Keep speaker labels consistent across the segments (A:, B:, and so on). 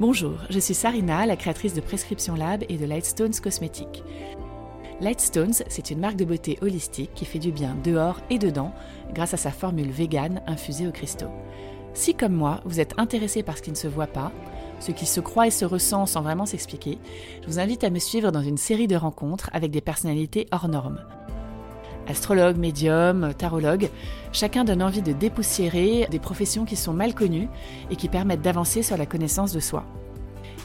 A: Bonjour, je suis Sarina, la créatrice de Prescription Lab et de Lightstones Cosmétiques. Lightstones, c'est une marque de beauté holistique qui fait du bien dehors et dedans grâce à sa formule vegan infusée aux cristaux. Si comme moi, vous êtes intéressé par ce qui ne se voit pas, ce qui se croit et se ressent sans vraiment s'expliquer, je vous invite à me suivre dans une série de rencontres avec des personnalités hors normes. Astrologues, médiums, tarologues, chacun donne envie de dépoussiérer des professions qui sont mal connues et qui permettent d'avancer sur la connaissance de soi.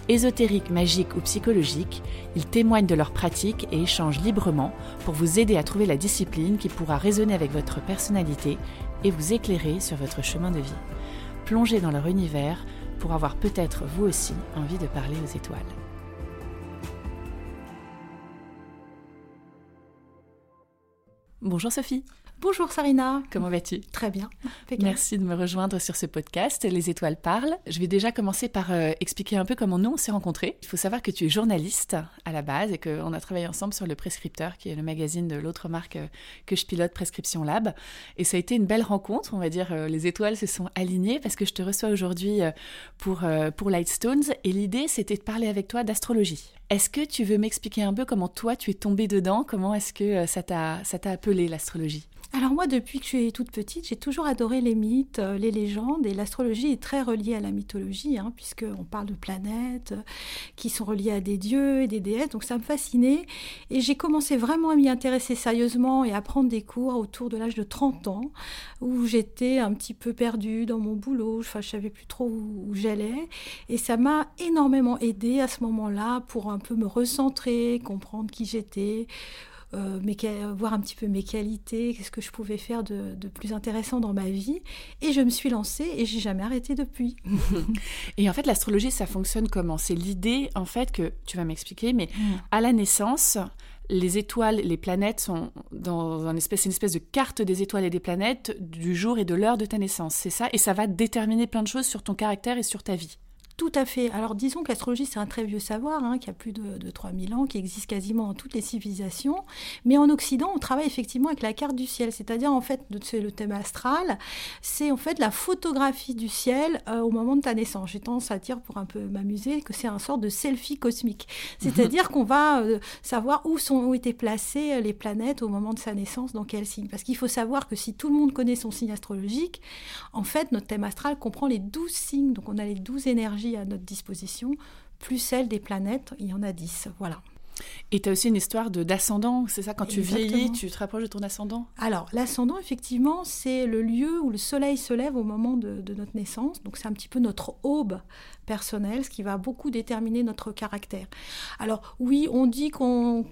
A: Ésotériques, magiques ou psychologiques, ils témoignent de leurs pratiques et échangent librement pour vous aider à trouver la discipline qui pourra résonner avec votre personnalité et vous éclairer sur votre chemin de vie. Plongez dans leur univers pour avoir peut-être vous aussi envie de parler aux étoiles. Bonjour Sophie.
B: Bonjour Sarina.
A: Comment vas-tu?
B: Très bien.
A: Merci de me rejoindre sur ce podcast Les étoiles parlent. Je vais déjà commencer par euh, expliquer un peu comment nous on s'est rencontrés. Il faut savoir que tu es journaliste à la base et qu'on a travaillé ensemble sur le Prescripteur, qui est le magazine de l'autre marque euh, que je pilote, Prescription Lab. Et ça a été une belle rencontre, on va dire. Euh, les étoiles se sont alignées parce que je te reçois aujourd'hui pour, pour Lightstones. Et l'idée, c'était de parler avec toi d'astrologie. Est-ce que tu veux m'expliquer un peu comment toi tu es tombée dedans? Comment est-ce que ça t'a appelé l'astrologie?
B: Alors moi, depuis que je suis toute petite, j'ai toujours adoré les mythes, euh, les légendes, et l'astrologie est très reliée à la mythologie, hein, puisqu'on parle de planètes euh, qui sont reliées à des dieux et des déesses, donc ça me fascinait. Et j'ai commencé vraiment à m'y intéresser sérieusement et à prendre des cours autour de l'âge de 30 ans, où j'étais un petit peu perdue dans mon boulot, enfin je savais plus trop où, j'allais, et ça m'a énormément aidée à ce moment-là pour un peu me recentrer, comprendre qui j'étais euh, voir un petit peu mes qualités, qu'est-ce que je pouvais faire de, plus intéressant dans ma vie. Et je me suis lancée et j'ai jamais arrêté depuis.
A: et en fait, l'astrologie, ça fonctionne comment? C'est l'idée, en fait, que tu vas m'expliquer, mais mm. à la naissance, les étoiles, les planètes sont dans une espèce, une espèce de carte des étoiles et des planètes du jour et de l'heure de ta naissance, c'est ça? Et ça va déterminer plein de choses sur ton caractère et sur ta vie.
B: Tout à fait. Alors disons que l'astrologie, c'est un très vieux savoir, hein, qui a plus de, de 3000 ans, qui existe quasiment dans toutes les civilisations. Mais en Occident, on travaille effectivement avec la carte du ciel, c'est-à-dire en fait, c'est le thème astral, c'est en fait la photographie du ciel euh, au moment de ta naissance. J'ai tendance à dire, pour un peu m'amuser, que c'est un sort de selfie cosmique. C'est-à-dire qu'on va euh, savoir où, sont, où étaient placées les planètes au moment de sa naissance, dans quel signe. Parce qu'il faut savoir que si tout le monde connaît son signe astrologique, en fait, notre thème astral comprend les 12 signes, donc on a les 12 énergies à notre disposition, plus celle des planètes, il y en a 10. Voilà.
A: Et tu as aussi une histoire de d'ascendant, c'est ça Quand tu vieillis, tu te rapproches de ton ascendant?
B: Alors, l'ascendant, effectivement, c'est le lieu où le soleil se lève au moment de, notre naissance. Donc, c'est un petit peu notre aube personnelle, ce qui va beaucoup déterminer notre caractère. Alors, oui, on dit qu'on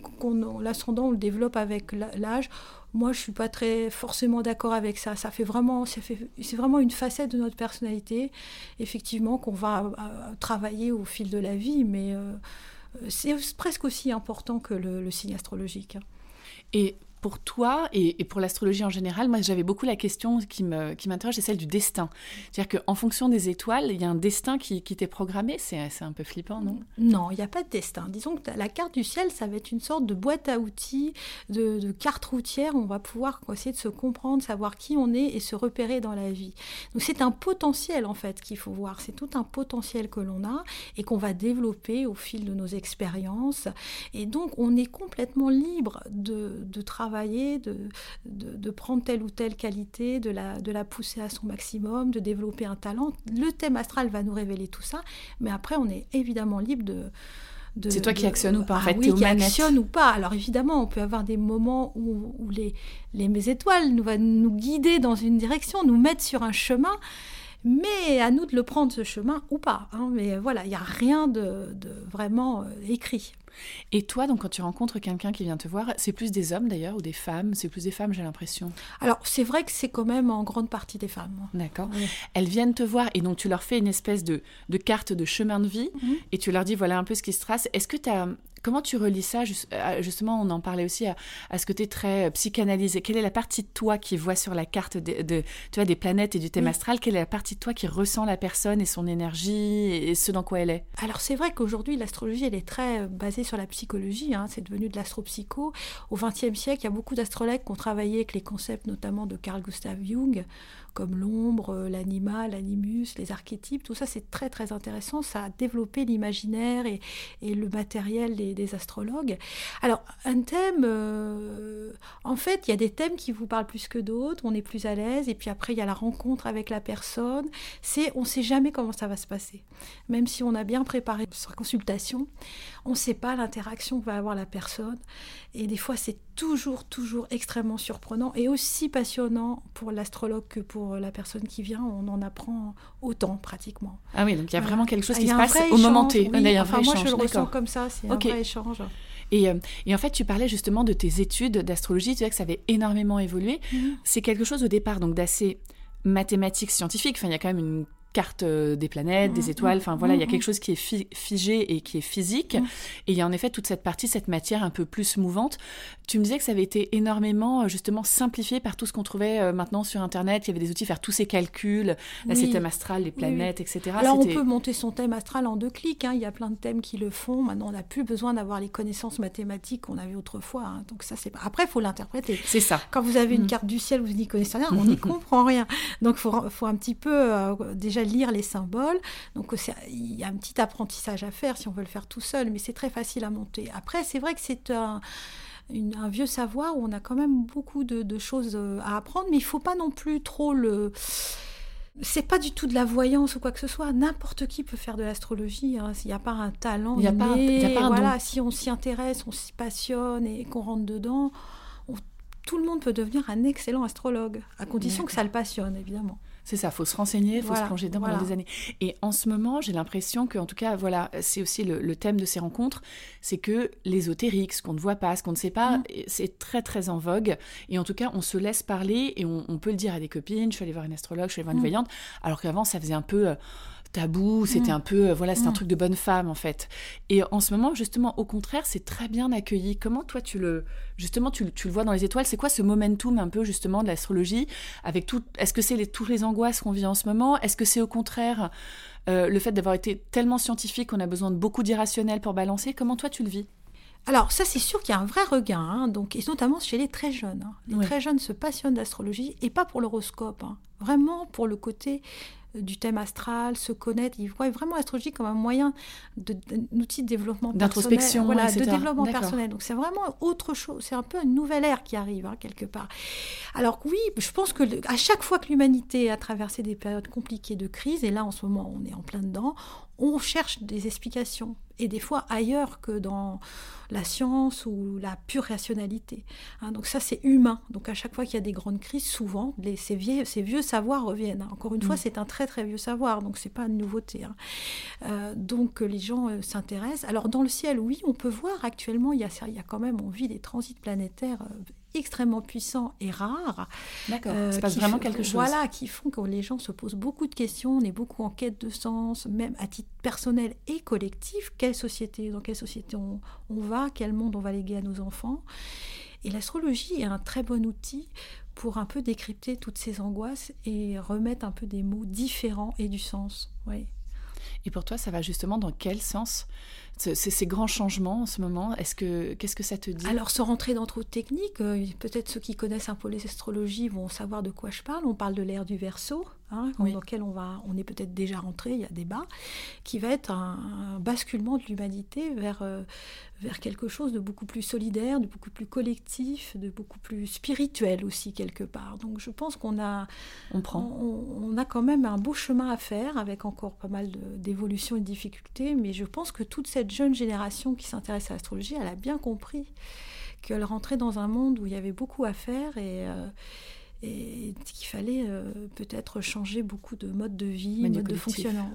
B: l'ascendant, on le développe avec l'âge. Moi, je suis pas très forcément d'accord avec ça. Ça fait vraiment, ça fait, c'est vraiment une facette de notre personnalité, effectivement, qu'on va euh, travailler au fil de la vie, mais euh, c'est presque aussi important que le, signe astrologique. Hein.
A: Pour toi et, pour l'astrologie en général, moi j'avais beaucoup la question qui m'interroge, c'est celle du destin. C'est-à-dire qu'en fonction des étoiles, il y a un destin qui, t'est programmé. C'est un peu flippant, non?
B: Non, il n'y a pas de destin. Disons que la carte du ciel, ça va être une sorte de boîte à outils, de, carte routière. On va pouvoir essayer de se comprendre, savoir qui on est et se repérer dans la vie. Donc c'est un potentiel en fait qu'il faut voir. C'est tout un potentiel que l'on a et qu'on va développer au fil de nos expériences. Et donc on est complètement libre de travailler de, de, prendre telle ou telle qualité, de la, de la pousser à son maximum, de développer un talent. Le thème astral va nous révéler tout ça, mais après, on est évidemment libre de...
A: c'est toi qui actionne ou pas, en
B: ah fait, oui, qui actionne ou pas. Alors évidemment, on peut avoir des moments où, où les, les étoiles nous, va nous guider dans une direction, nous mettre sur un chemin, mais à nous de le prendre ce chemin ou pas. Hein. Mais voilà, il n'y a rien de, de vraiment euh, écrit.
A: Et toi, donc, quand tu rencontres quelqu'un qui vient te voir, c'est plus des hommes d'ailleurs ou des femmes? C'est plus des femmes, j'ai l'impression.
B: Alors, c'est vrai que c'est quand même en grande partie des femmes.
A: D'accord. Elles viennent te voir et donc tu leur fais une espèce de, carte de chemin de vie mhm. et tu leur dis voilà un peu ce qui se trace. Est-ce que tu as Comment tu relis ça Justement, on en parlait aussi à, ce côté très psychanalysé. Quelle est la partie de toi qui voit sur la carte de, tu vois, des planètes et du thème astral? Quelle est la partie de toi qui ressent la personne et son énergie et ce dans quoi elle est?
B: Alors c'est vrai qu'aujourd'hui l'astrologie elle est très basée sur la psychologie. Hein. c'est devenu de l'astropsycho. Au XXe siècle, il y a beaucoup d'astrologues qui ont travaillé avec les concepts notamment de Carl Gustav Jung comme l'ombre, euh, l'animal, l'animus, les archétypes, tout ça c'est très très intéressant, ça a développé l'imaginaire et, le matériel des, astrologues. Alors un thème, euh, en fait il y a des thèmes qui vous parlent plus que d'autres, on est plus à l'aise, et puis après il y a la rencontre avec la personne, c'est on ne sait jamais comment ça va se passer. Même si on a bien préparé sa consultation, on ne sait pas l'interaction que va avoir la personne, et des fois c'est toujours, toujours extrêmement surprenant et aussi passionnant pour l'astrologue que pour la personne qui vient. On en apprend autant pratiquement.
A: Ah oui, donc il y a vraiment quelque chose qui se passe au moment T.
B: Oui, enfin, moi, je le ressens comme ça, c'est un vrai échange.
A: Et, euh, et, en fait, tu parlais justement de tes études d'astrologie, tu disais que ça avait énormément évolué. Mhm. C'est quelque chose au départ donc d'assez mathématique scientifique. Enfin, il y a quand même une carte euh, des planètes, des mmh, étoiles. Enfin voilà, il y a mmh, quelque mmh. chose qui est figé et qui est physique. Et il y a en effet toute cette partie, cette matière un peu plus mouvante. Tu me disais que ça avait été énormément euh, justement simplifié par tout ce qu'on trouvait euh, maintenant sur Internet. Il y avait des outils faire tous ces calculs, le système astral, les planètes, etc.
B: Alors on peut monter son thème astral en deux clics. Hein. Il y a plein de thèmes qui le font. Maintenant, on n'a plus besoin d'avoir les connaissances mathématiques qu'on avait autrefois. Hein. Donc ça, c'est après, il faut l'interpréter.
A: C'est ça.
B: Quand vous avez une carte du ciel, vous n'y connaissez rien, on n'y comprend rien. Donc il faut, faut, un petit peu déjà lire les symboles. Donc il y a un petit apprentissage à faire si on veut le faire tout seul, mais c'est très facile à monter. Après, c'est vrai que c'est un, vieux savoir où on a quand même beaucoup de, choses euh, à apprendre, mais il faut pas non plus trop le c'est pas du tout de la voyance ou quoi que ce soit. N'importe qui peut faire de l'astrologie. Hein. S'il n'y a pas un talent, il y a pas, un voilà, si on s'y intéresse, on s'y passionne et qu'on rentre dedans, tout le monde peut devenir un excellent astrologue, à condition que ça le passionne, évidemment.
A: C'est ça, faut se renseigner, il faut se plonger dedans pendant des années. Et en ce moment, j'ai l'impression que, en tout cas, voilà, c'est aussi le, thème de ces rencontres, c'est que l'ésotérique, ce qu'on ne voit pas, ce qu'on ne sait pas, mm. c'est très très en vogue. Et en tout cas, on se laisse parler et on, peut le dire à des copines. Je suis allée voir une astrologue, je suis allée voir une mm. veillante, alors qu'avant, ça faisait un peu euh, tabou, c'était mm. un peu, euh, voilà, c'est un mm. truc de bonne femme en fait. Et en ce moment, justement, au contraire, c'est très bien accueilli. Comment toi, tu le, justement, tu, le vois dans les étoiles? C'est quoi ce momentum un peu justement de l'astrologie avec tout Est-ce que c'est les, toutes les angoisses qu'on vit en ce moment? Est-ce que c'est au contraire euh, le fait d'avoir été tellement scientifique qu'on a besoin de beaucoup d'irrationnel pour balancer? Comment toi, tu le vis?
B: Alors ça c'est sûr qu'il y a un vrai regain, hein, donc, et notamment chez les très jeunes. Hein. Les très jeunes se passionnent d'astrologie et pas pour l'horoscope, hein. vraiment pour le côté du thème astral, se connaître. Ils voient vraiment l'astrologie comme un moyen, de, outil de développement
A: d'introspection,
B: voilà, de développement personnel. Donc c'est vraiment autre chose. C'est un peu une nouvelle ère qui arrive hein, quelque part. Alors oui, je pense que à chaque fois que l'humanité a traversé des périodes compliquées de crise, et là en ce moment on est en plein dedans, on cherche des explications et des fois ailleurs que dans la science ou la pure rationalité. Hein. donc ça, c'est humain. Donc à chaque fois qu'il y a des grandes crises, souvent, ces, vieux, ces vieux savoirs reviennent. Encore une fois, mm. c'est un très très vieux savoir, donc c'est pas une nouveauté. Hein. Euh, donc les gens euh, s'intéressent. Alors dans le ciel, oui, on peut voir actuellement, il y a, il y a quand même, on vit des transits planétaires euh, extrêmement puissants et rares.
A: D'accord, euh, passe vraiment quelque chose.
B: Voilà, qui font que les gens se posent beaucoup de questions, on est beaucoup en quête de sens, même à titre personnel et collectif. Quelle société, dans quelle société on, va, quel monde on va léguer à nos enfants. Et l'astrologie est un très bon outil pour un peu décrypter toutes ces angoisses et remettre un peu des mots différents et du sens. Oui.
A: Et pour toi, ça va justement dans quel sens? Ces, ces grands changements en ce moment Est-ce que qu'est-ce que ça te dit?
B: Alors, sans rentrer dans trop de techniques, euh, peut-être ceux qui connaissent un peu les astrologies vont savoir de quoi je parle. On parle de l'ère du Verseau, hein, dans lequel on va, on est peut-être déjà rentré, il y a débat, qui va être un, basculement de l'humanité vers euh, vers quelque chose de beaucoup plus solidaire, de beaucoup plus collectif, de beaucoup plus spirituel aussi quelque part. Donc, je pense qu'on a,
A: on prend,
B: on, a quand même un beau chemin à faire avec encore pas mal d'évolutions et de difficultés, mais je pense que toute cette cette jeune génération qui s'intéresse à l'astrologie, elle a bien compris qu'elle rentrait dans un monde où il y avait beaucoup à faire et, euh, qu'il fallait euh, peut-être changer beaucoup de modes de vie, modes de fonctionnement.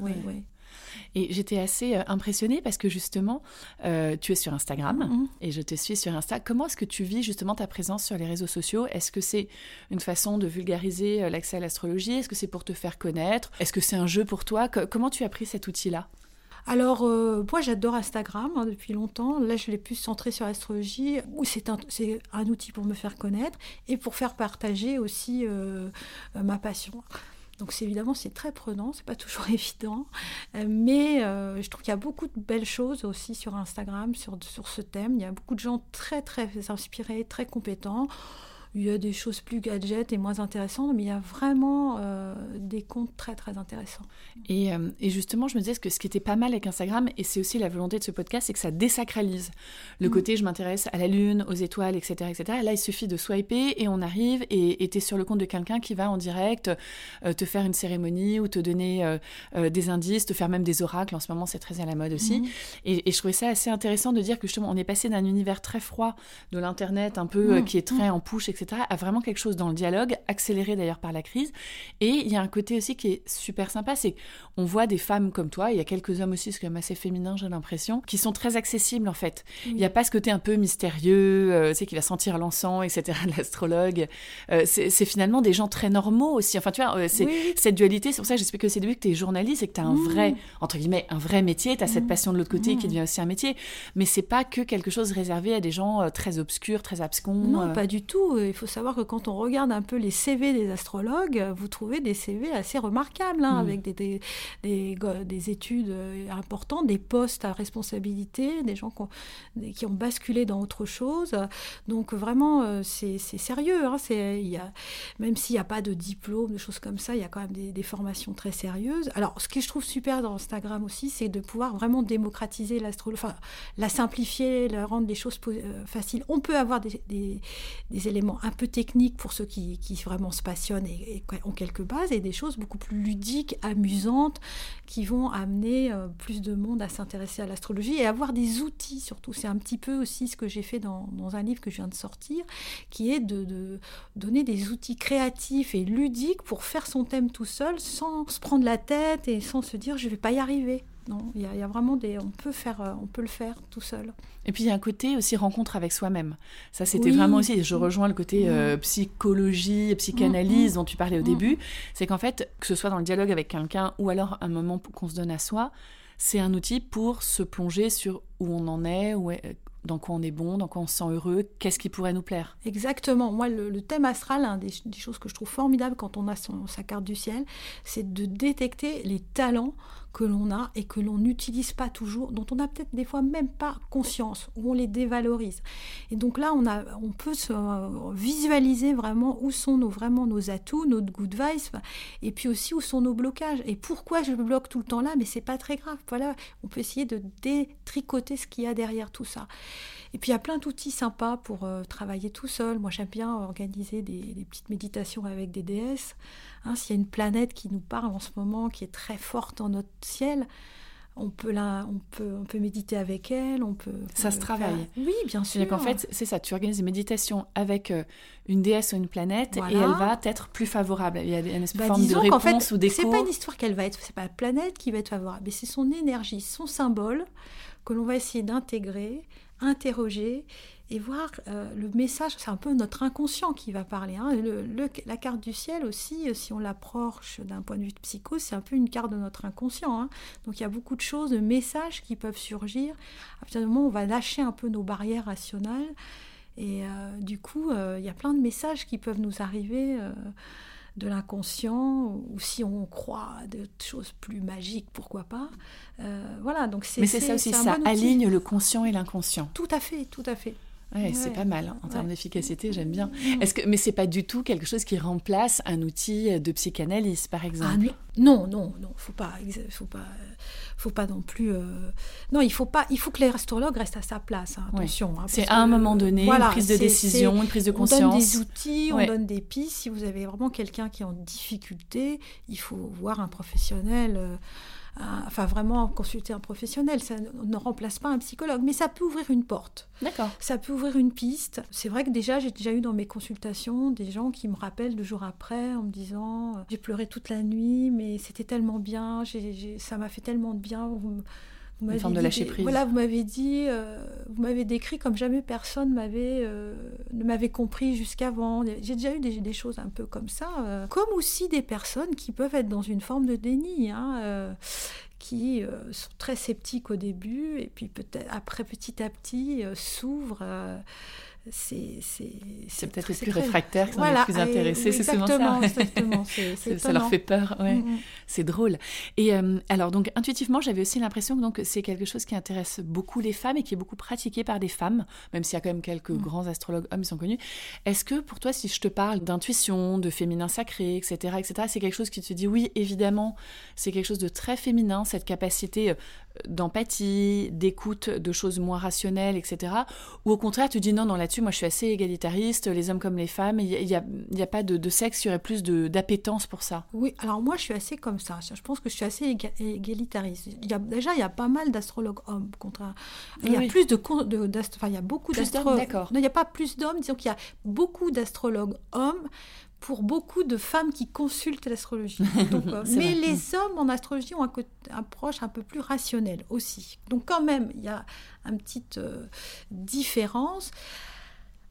A: Et j'étais assez euh, impressionnée parce que justement, tu es sur Instagram mm-hmm. et je te suis sur Insta. Comment est-ce que tu vis justement ta présence sur les réseaux sociaux? Est-ce que c'est une façon de vulgariser l'accès à l'astrologie? Est-ce que c'est pour te faire connaître? Est-ce que c'est un jeu pour toi? Comment tu as pris cet outil-là?
B: Alors, euh, moi, j'adore Instagram hein, depuis longtemps. Là, je l'ai plus centré sur l'astrologie, où c'est un, outil pour me faire connaître et pour faire partager aussi euh, euh, ma passion. Donc évidemment c'est très prenant, c'est pas toujours évident, mais je trouve qu'il y a beaucoup de belles choses aussi sur Instagram sur, sur ce thème. Il y a beaucoup de gens très très inspirés, très compétents. Il y a des choses plus gadgets et moins intéressantes, mais il y a vraiment euh, des comptes très très intéressants.
A: Et, euh, et, justement, je me disais que ce qui était pas mal avec Instagram, et c'est aussi la volonté de ce podcast, c'est que ça désacralise le mm. côté je m'intéresse à la lune, aux étoiles, etc., etc. là, il suffit de swiper et on arrive et tu es sur le compte de quelqu'un qui va en direct euh, te faire une cérémonie ou te donner des indices, te faire même des oracles. En ce moment, c'est très à la mode aussi. Mm. Et, et, je trouvais ça assez intéressant de dire que justement, on est passé d'un univers très froid de l'internet, un peu mm. qui est très en push, etc etc., a vraiment quelque chose dans le dialogue, accéléré d'ailleurs par la crise. Et il y a un côté aussi qui est super sympa, c'est qu'on voit des femmes comme toi, il y a quelques hommes aussi, c'est quand même assez féminin, j'ai l'impression, qui sont très accessibles en fait. Il n'y a pas ce côté un peu mystérieux, euh, tu sais, qui va sentir l'encens, etc., de l'astrologue. Euh, c'est finalement des gens très normaux aussi. Enfin, tu vois, euh, c'est cette dualité, c'est pour ça que j'explique aussi au début que tu es journaliste et que tu as un mmh. vrai, entre guillemets, un vrai métier, tu as cette mmh. passion de l'autre côté qui mmh. devient aussi un métier. Mais c'est pas que quelque chose réservé à des gens très obscurs, très abscons.
B: Non, pas du tout il faut savoir que quand on regarde un peu les CV des astrologues, vous trouvez des CV assez remarquables, hein, mm. avec des, des, des, études euh, importantes, des postes à responsabilité, des gens qui ont, qui ont basculé dans autre chose. Donc vraiment, euh, c'est sérieux. Hein, y a, même s'il n'y a pas de diplôme, de choses comme ça, il y a quand même des, formations très sérieuses. Alors, ce que je trouve super dans Instagram aussi, c'est de pouvoir vraiment démocratiser l'astrologie, enfin, la simplifier, la rendre les choses euh, faciles. On peut avoir des, des éléments un peu techniques pour ceux qui, vraiment se passionnent et, ont quelques bases, et des choses beaucoup plus ludiques, amusantes, qui vont amener euh, plus de monde à s'intéresser à l'astrologie et avoir des outils surtout. C'est un petit peu aussi ce que j'ai fait dans, dans, un livre que je viens de sortir, qui est de, de, donner des outils créatifs et ludiques pour faire son thème tout seul sans se prendre la tête et sans se dire je vais pas y arriver. Non, il y, a vraiment des. On peut faire, euh, on peut le faire tout seul.
A: Et puis il y a un côté aussi rencontre avec soi-même. Ça, c'était vraiment aussi. Je rejoins le côté euh, psychologie, psychanalyse mm, mm. dont tu parlais au mm. début. C'est qu'en fait, que ce soit dans le dialogue avec quelqu'un ou alors un moment qu'on se donne à soi, c'est un outil pour se plonger sur où on en est, où est, dans quoi on est bon, dans quoi on se sent heureux, qu'est-ce qui pourrait nous plaire.
B: Exactement. Moi, le, thème astral, un des, choses que je trouve formidable quand on a sa carte du ciel, c'est de détecter les talents que l'on a et que l'on n'utilise pas toujours, dont on n'a peut-être des fois même pas conscience, où on les dévalorise. Et donc là, on, a, on peut se euh, visualiser vraiment où sont nos, vraiment nos atouts, notre good vibes, et puis aussi où sont nos blocages. Et pourquoi je bloque tout le temps là, mais c'est pas très grave. Voilà, on peut essayer de détricoter ce qu'il y a derrière tout ça. Et puis il y a plein d'outils sympas pour euh, travailler tout seul. Moi j'aime bien organiser des, petites méditations avec des déesses. Hein, S'il y a une planète qui nous parle en ce moment, qui est très forte dans notre ciel, on peut, la, on, peut, on peut méditer avec elle, on peut...
A: Ça se travaille.
B: Oui, bien sûr.
A: qu'en fait, c'est ça, tu organises des méditations avec euh, une déesse ou une planète et elle va être plus favorable. Il y a une bah, forme de réponse fait, ou d'écho.
B: C'est pas une histoire qu'elle va être, c'est pas la planète qui va être favorable, mais c'est son énergie, son symbole que l'on va essayer d'intégrer interroger et voir euh, le message. C'est un peu notre inconscient qui va parler. Hein. la carte du ciel aussi, euh, si on l'approche d'un point de vue de psycho, c'est un peu une carte de notre inconscient. Hein. Donc il y a beaucoup de choses, de messages qui peuvent surgir. À partir du moment où on va lâcher un peu nos barrières rationnelles. Et euh, du coup, il y a plein de messages qui peuvent nous arriver de l'inconscient, ou si on croit à des choses plus magiques, pourquoi pas. Euh, voilà, donc c'est.
A: Mais c'est ça aussi, ça aligne le conscient et l'inconscient.
B: Tout à fait, tout à fait.
A: Ouais, c'est pas mal hein, en termes d'efficacité, j'aime bien. Mm. Est-ce que mais c'est pas du tout quelque chose qui remplace un outil de psychanalyse par exemple ah,
B: Non, non, non, faut pas, faut pas faut pas non plus. Euh, non, il faut pas. Il faut que l'astrologue reste à sa place. Hein, attention. Hein,
A: c'est à un moment donné une prise de décision, une prise de conscience.
B: On donne des outils, on donne des pistes. Si vous avez vraiment quelqu'un qui est en difficulté, il faut voir un professionnel. Euh, enfin vraiment consulter un professionnel, ça ne remplace pas un psychologue, mais ça peut ouvrir une porte.
A: D'accord.
B: Ça peut ouvrir une piste. C'est vrai que déjà, j'ai déjà eu dans mes consultations des gens qui me rappellent deux jours après en me disant euh, j'ai pleuré toute la nuit, mais c'était tellement bien, ça m'a fait tellement de bien.
A: Vous une forme de lâcher prise.
B: Voilà, vous m'avez dit, euh, vous m'avez décrit comme jamais personne m'avait, euh, ne m'avait compris jusqu'avant. J'ai déjà eu des, choses un peu comme ça, euh, comme aussi des personnes qui peuvent être dans une forme de déni, hein, qui sont très sceptiques au début et puis peut-être après petit à petit s'ouvrent
A: c'est peut-être les plus réfractaires qui sont les plus intéressés, c'est souvent ça.
B: Exactement,
A: ça leur fait peur, ouais. Mm, mm. c'est drôle. Et euh, alors donc intuitivement, j'avais aussi l'impression que donc c'est quelque chose qui intéresse beaucoup les femmes et qui est beaucoup pratiqué par des femmes, même s'il y a quand même quelques mm. grands astrologues hommes qui sont connus. Est-ce que pour toi, si je te parle d'intuition, de féminin sacré, etc., etc., c'est quelque chose qui te dit oui, évidemment, c'est quelque chose de très féminin, cette capacité euh, d'empathie, d'écoute de choses moins rationnelles, etc. Ou au contraire, tu dis non, non, là-dessus, moi je suis assez égalitariste, les hommes comme les femmes, il n'y a, a, pas de, sexe, il y aurait plus d'appétence pour ça.
B: Oui, alors moi je suis assez comme ça, je pense que je suis assez égalitariste. Il y a, déjà, il y a pas mal d'astrologues hommes, contre Il y a plus de... de enfin, il y a beaucoup d'astrologues... D'accord. Non, il n'y a pas plus d'hommes, disons qu'il y a beaucoup d'astrologues hommes, pour beaucoup de femmes qui consultent l'astrologie. Euh, mais les hommes en astrologie ont une approche un peu plus rationnelle aussi. Donc quand même, il y a une petite euh, différence.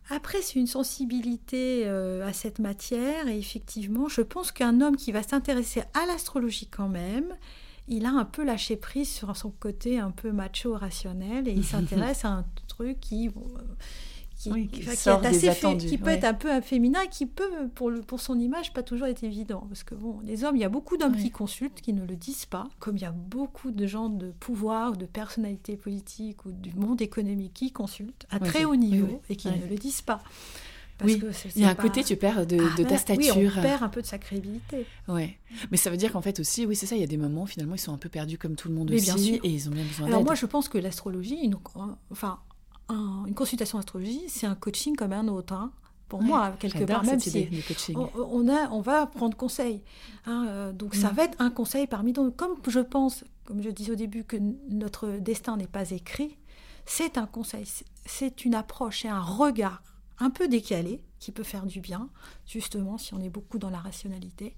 B: Après, c'est une sensibilité euh, à cette matière et effectivement, je pense qu'un homme qui va s'intéresser à l'astrologie quand même, il a un peu lâché prise sur son côté un peu macho rationnel et il s'intéresse à un truc qui qui, peut être un peu féminin et qui peut, pour, pour son image, pas toujours être évident. Parce que bon, les hommes, il y a beaucoup d'hommes qui consultent, qui ne le disent pas, comme il y a beaucoup de gens de pouvoir, de personnalités politiques ou du monde économique qui consultent à très haut niveau et qui ne le disent pas.
A: Parce oui, il y a un côté, tu perds de, ah, ta stature. Oui,
B: on perd un peu de sa crédibilité.
A: Ouais. Mais ça veut dire qu'en fait aussi, oui, c'est ça, il y a des moments, finalement, ils sont un peu perdus comme tout le monde aussi, et ils ont bien besoin
B: Alors moi, je pense que l'astrologie, enfin, une consultation astrologie, c'est un coaching comme un autre. Hein. Pour moi, quelque part, même si on, a, on va prendre conseil. Hein, euh, donc ça mm. va être un conseil parmi d'autres. Comme je pense, comme je disais au début, que notre destin n'est pas écrit, c'est un conseil, c'est une approche, c'est un regard un peu décalé qui peut faire du bien, justement, si on est beaucoup dans la rationalité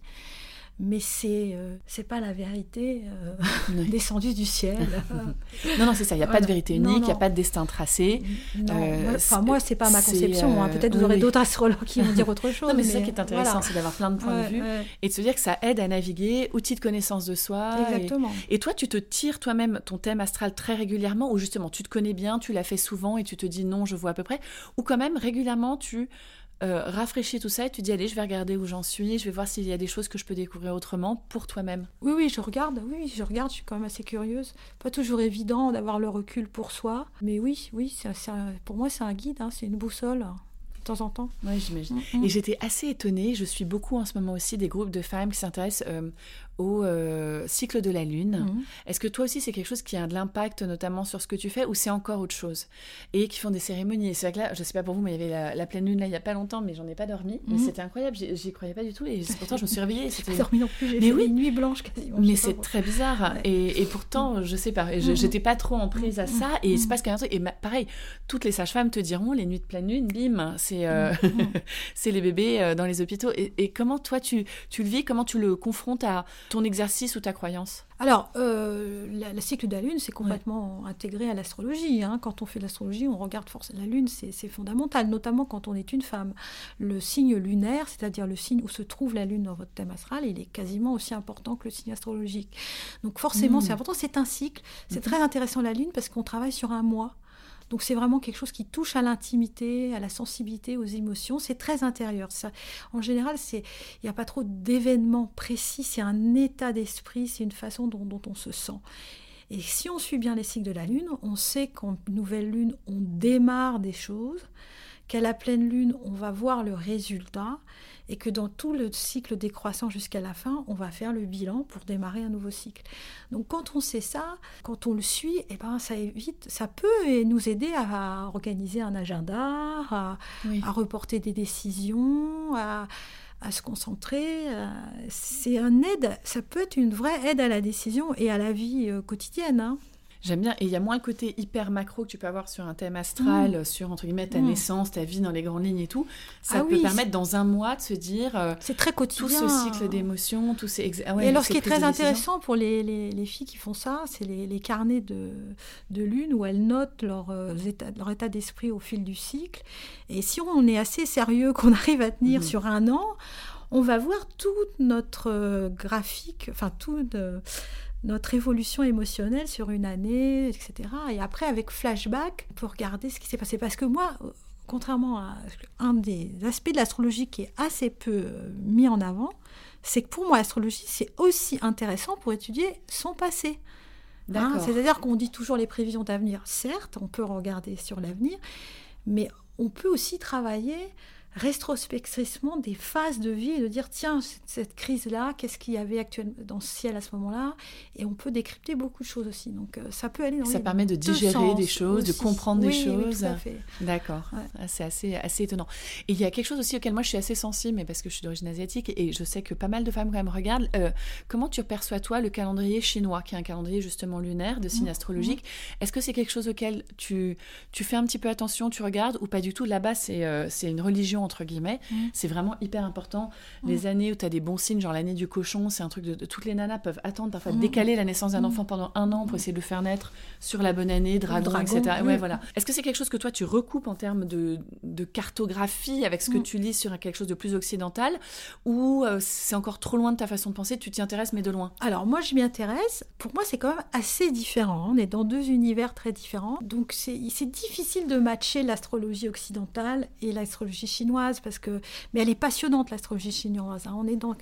B: mais c'est euh, c'est pas la vérité euh, descendue du ciel.
A: non, non, c'est ça. Il n'y a pas de vérité unique, il n'y a pas de destin tracé.
B: Non, euh, enfin, moi, c'est pas ma conception. Hein. Peut-être vous aurez d'autres astrologues qui vont dire autre chose.
A: non, mais, c'est ça qui est intéressant, c'est d'avoir plein de points de vue et de se dire que ça aide à naviguer, outil de connaissance de soi.
B: Exactement.
A: Et, toi, tu te tires toi-même ton thème astral très régulièrement, ou justement, tu te connais bien, tu l'as fait souvent et tu te dis non, je vois à peu près, ou quand même régulièrement, tu euh, rafraîchis tout ça et tu dis allez je vais regarder où j'en suis, je vais voir s'il y a des choses que je peux découvrir autrement pour toi-même.
B: Oui oui je regarde, oui je regarde, je suis quand même assez curieuse. Pas toujours évident d'avoir le recul pour soi, mais oui oui pour moi c'est un guide, hein, c'est une boussole de temps en temps.
A: Oui, j'imagine. Mm, mm. Et j'étais assez étonnée, je suis beaucoup en ce moment aussi des groupes de femmes qui s'intéressent euh, au euh, cycle de la Lune. Mhm. Est-ce que toi aussi c'est quelque chose qui a de l'impact notamment sur ce que tu fais ou c'est encore autre chose? Et qui font des cérémonies. C'est vrai que là, je sais pas pour vous, mais il y avait la, pleine Lune là il y a pas longtemps, mais j'en ai pas dormi. Mais mhm. c'était incroyable, j'y croyais pas du tout et pourtant je me suis réveillée.
B: C'était dormi non plus, j'ai oui. une nuit blanche quasiment.
A: Mais c'est très bizarre et, pourtant je sais pas, mhm. j'étais pas trop en prise à ça et il se passe quand même un truc. Et pareil, toutes les sages-femmes te diront les nuits de pleine lune, bim, c'est euh, les bébés euh, dans les hôpitaux. Et, comment toi tu, tu le vis? Comment tu le confrontes à ton exercice ou ta croyance
B: Alors, euh, le cycle de la Lune, c'est complètement intégré à l'astrologie. Hein. Quand on fait l'astrologie, on regarde forcément la Lune, c'est fondamental, notamment quand on est une femme. Le signe lunaire, c'est-à-dire le signe où se trouve la Lune dans votre thème astral, il est quasiment aussi important que le signe astrologique. Donc forcément, hmm. c'est important. C'est un cycle. C'est hmm. très intéressant la Lune parce qu'on travaille sur un mois. Donc c'est vraiment quelque chose qui touche à l'intimité, à la sensibilité, aux émotions. C'est très intérieur. Ça, en général, il n'y a pas trop d'événements précis. C'est un état d'esprit, c'est une façon dont, on se sent. Et si on suit bien les cycles de la Lune, on sait qu'en nouvelle Lune, on démarre des choses, qu'à la pleine Lune, on va voir le résultat, et que dans tout le cycle décroissant jusqu'à la fin, on va faire le bilan pour démarrer un nouveau cycle. Donc quand on sait ça, quand on le suit, eh ben ça évite, ça peut nous aider à organiser un agenda, à, reporter des décisions, à, se concentrer. C'est un aide, ça peut être une vraie aide à la décision et à la vie euh, quotidienne. Hein.
A: J'aime bien. Et il y a moins le côté hyper macro que tu peux avoir sur un thème astral, mm. sur entre guillemets ta mm. naissance, ta vie dans les grandes lignes et tout. Ça ah peut permettre dans un mois de se dire. Euh,
B: c'est très quotidien.
A: Tout ce cycle d'émotions, tous ces.
B: Ah et alors, ce qui est très intéressant pour les, les, filles qui font ça, c'est les, les, carnets de, de lune où elles notent leur, euh, état, leur état d'esprit au fil du cycle. Et si on est assez sérieux, qu'on arrive à tenir mm. sur un an, on va voir toute notre euh, graphique, enfin tout notre évolution émotionnelle sur une année, etc. Et après, avec flashback, peut regarder ce qui s'est passé. Parce que moi, contrairement à un des aspects de l'astrologie qui est assez peu euh, mis en avant, c'est que pour moi, l'astrologie, c'est aussi intéressant pour étudier son passé. Hein, C'est-à-dire qu'on dit toujours les prévisions d'avenir. Certes, on peut regarder sur l'avenir, mais on peut aussi travailler rétrospectivement des phases de vie et de dire tiens cette, crise là qu'est-ce qu'il y avait actuellement dans le ciel à ce moment-là? Et on peut décrypter beaucoup de choses aussi. Donc euh, ça peut aller dans
A: ça permet de digérer des choses de comprendre des choses. d'accord. Ah, c'est assez assez étonnant. Et il y a quelque chose aussi auquel moi je suis assez sensible mais parce que je suis d'origine asiatique et je sais que pas mal de femmes quand même regardent euh, comment tu perçois toi le calendrier chinois qui est un calendrier justement lunaire de signes mmh, astrologiques mmh. est-ce que c'est quelque chose auquel tu tu fais un petit peu attention tu regardes ou pas du tout? Là-bas c'est euh, c'est une religion entre guillemets. Mm. C'est vraiment hyper important. Mm. Les années où tu as des bons signes, genre l'année du cochon, c'est un truc de, Toutes les nanas peuvent attendre, parfois mm. décaler la naissance d'un enfant pendant un an pour essayer de le faire naître sur la bonne année, dragon, etc. Ouais, voilà. Est-ce que c'est quelque chose que toi tu recoupes en termes de, cartographie avec ce que tu lis sur quelque chose de plus occidental ou euh, c'est encore trop loin de ta façon de penser, tu t'y intéresses mais de loin?
B: Alors moi je m'y intéresse. Pour moi c'est quand même assez différent. On est dans deux univers très différents. Donc c'est difficile de matcher l'astrologie occidentale et l'astrologie chinoise parce que mais elle est passionnante l'astrologie chinoise. Hein. On est donc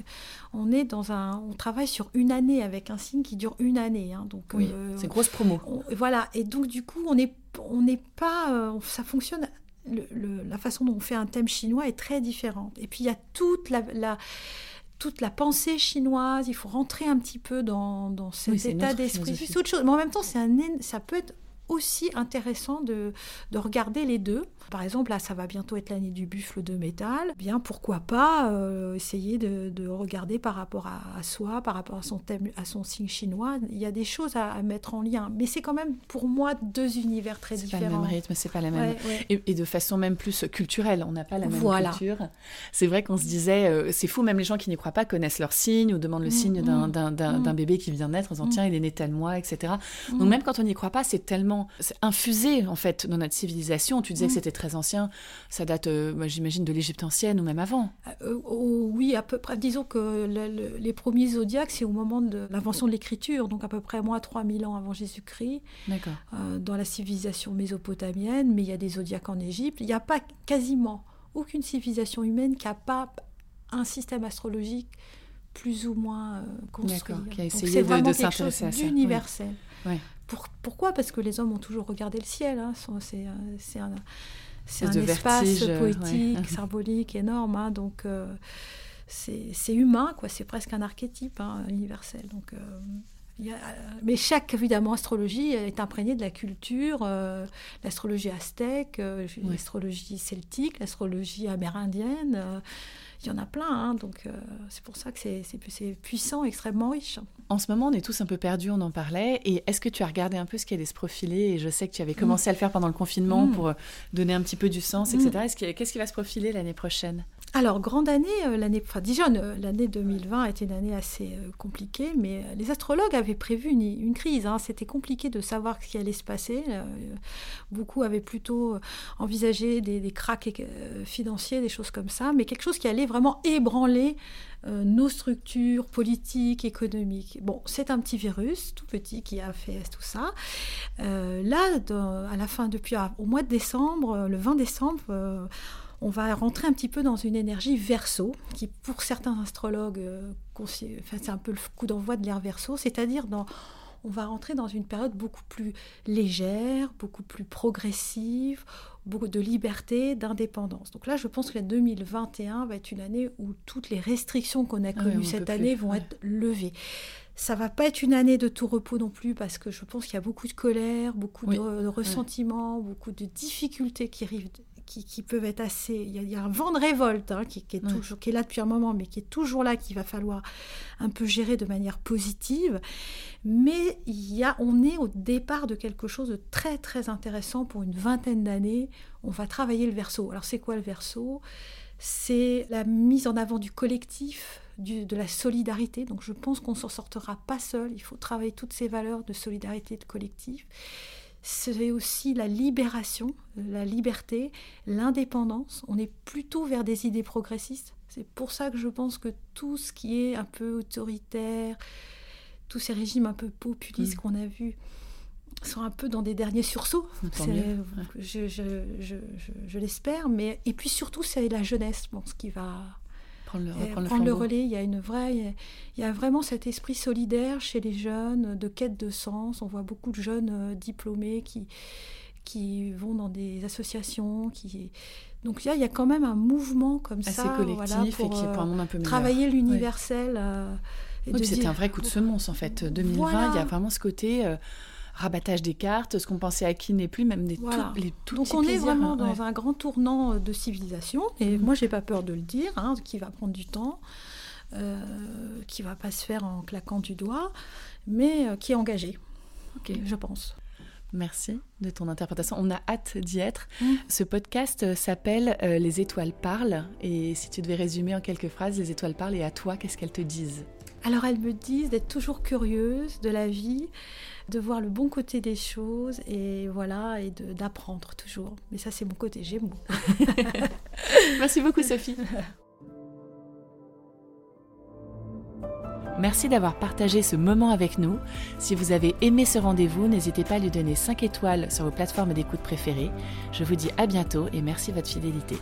B: on est dans un on travaille sur une année avec un signe qui dure une année. Hein. donc
A: oui, euh, c'est grosse promo.
B: voilà et donc du coup on n'est on n'est pas euh, ça fonctionne. la façon dont on fait un thème chinois est très différente. Et puis il y a toute la, toute la pensée chinoise, il faut rentrer un petit peu dans, dans cet état d'esprit. C'est autre chose. Mais en même temps, c'est un, ça peut être aussi intéressant de, de, regarder les deux. Par exemple, là, ça va bientôt être l'année du buffle de métal. Bien, pourquoi pas euh, essayer de, de, regarder par rapport à, soi, par rapport à son thème, à son signe chinois. Il y a des choses à, mettre en lien, mais c'est quand même pour moi deux univers très différents.
A: C'est pas le même rythme, c'est pas la même. Et, de façon même plus culturelle, on n'a pas la même culture. C'est vrai qu'on se disait, euh, c'est fou, même les gens qui n'y croient pas connaissent leur signe ou demandent le mm, signe mm, d'un mm. bébé qui vient naître en disant tiens, il est né tel mois, etc. Donc même quand on n'y croit pas, c'est tellement infusé en fait dans notre civilisation. Tu disais que mm. c'était très ancien, ça date, euh, j'imagine, de l'Égypte ancienne ou même avant.
B: Euh, oh, oui, à peu près. Disons que les premiers zodiaques, c'est au moment de l'invention de l'écriture, donc à peu près moins 3000 ans avant Jésus-Christ. Euh, dans la civilisation mésopotamienne, mais il y a des zodiaques en Égypte. Il n'y a pas quasiment aucune civilisation humaine qui n'a pas un système astrologique plus ou moins construit.
A: D'accord, qui a essayé de, de s'intéresser à ça.
B: Universel. Oui pourquoi? Parce que les hommes ont toujours regardé le ciel. Hein. C'est un, un espace poétique, symbolique énorme. Hein. donc, euh, c'est humain, quoi. C'est presque un archétype hein, universel. Donc, euh, mais chaque, évidemment, astrologie est imprégnée de la culture, euh, l'astrologie aztèque, l'astrologie celtique, l'astrologie amérindienne il y en a plein. Hein, donc euh, c'est pour ça que c'est puissant, extrêmement riche.
A: En ce moment, on est tous un peu perdus, on en parlait. Et est-ce que tu as regardé un peu ce qui allait se profiler? Et je sais que tu avais commencé à le faire pendant le confinement mm. pour donner un petit peu du sens, etc. Mm. Qu'est-ce qui va se profiler l'année prochaine?
B: Alors, grande année, euh, l'année, enfin, déjà, l'année 2020 a été une année assez euh, compliquée, mais euh, les astrologues avaient prévu une, crise. Hein. C'était compliqué de savoir ce qui allait se passer. beaucoup avaient plutôt envisagé des, des cracks financiers, des choses comme ça, mais quelque chose qui allait vraiment ébranler nos structures politiques, économiques. Bon, c'est un petit virus, tout petit, qui a fait tout ça. là, à la fin, depuis au mois de décembre, le 20 décembre, on va rentrer un petit peu dans une énergie verso, qui pour certains astrologues, euh, c'est un peu le coup d'envoi de l'ère verso, c'est-à-dire dans on va rentrer dans une période beaucoup plus légère, beaucoup plus progressive, beaucoup de liberté, d'indépendance. Donc là, je pense que la 2021 va être une année où toutes les restrictions qu'on a connues cette année vont être levées. Ça va pas être une année de tout repos non plus parce que je pense qu'il y a beaucoup de colère, beaucoup de, ressentiment, beaucoup de difficultés qui arrivent qui, peuvent être assez. Il y, a, un vent de révolte hein, qui, est toujours, qui est là depuis un moment, mais qui est toujours là, qu'il va falloir un peu gérer de manière positive. Mais il y a, on est au départ de quelque chose de très très intéressant pour une vingtaine d'années. On va travailler le verso. Alors c'est quoi le verso? C'est la mise en avant du collectif, de la solidarité. Donc je pense qu'on s'en sortira pas seul. Il faut travailler toutes ces valeurs de solidarité de collectif c'est aussi la libération, la liberté, l'indépendance. On est plutôt vers des idées progressistes. C'est pour ça que je pense que tout ce qui est un peu autoritaire, tous ces régimes un peu populistes mm. qu'on a vus sont un peu dans des derniers sursauts. Je, je, l'espère. Mais et puis surtout, c'est la jeunesse, bon, ce qui va
A: prendre le,
B: prendre le, relais. Il y a une vraie, il y a vraiment cet esprit solidaire chez les jeunes, de quête de sens. On voit beaucoup de jeunes euh, diplômés qui qui vont dans des associations, qui donc il y, a, quand même un mouvement comme
A: Assez
B: ça,
A: collectif pour, et qui pour un monde un peu
B: travailler l'universel. Euh,
A: oui, c'était un vrai coup de semonce en fait. 2020, il y a vraiment ce côté euh, rabattage des cartes, ce qu'on pensait acquis n'est plus, même des les tout
B: Donc on est vraiment dans un grand tournant euh, de civilisation, et mm. moi j'ai pas peur de le dire, hein, qui va prendre du temps, euh, qui va pas se faire en claquant du doigt, mais qui est engagé, je pense.
A: Merci de ton interprétation. On a hâte d'y être. Mm. Ce podcast s'appelle Les étoiles parlent. Et si tu devais résumer en quelques phrases, Les étoiles parlent et à toi, qu'est-ce qu'elles te disent?
B: Alors elles me disent d'être toujours curieuse de la vie, de voir le bon côté des choses et voilà et d'apprendre toujours. Mais ça c'est mon côté Gémeaux.
A: Merci beaucoup Sophie. Merci d'avoir partagé ce moment avec nous. Si vous avez aimé ce rendez-vous, n'hésitez pas à lui donner 5 étoiles sur vos plateformes d'écoute préférées. Je vous dis à bientôt et merci de votre fidélité.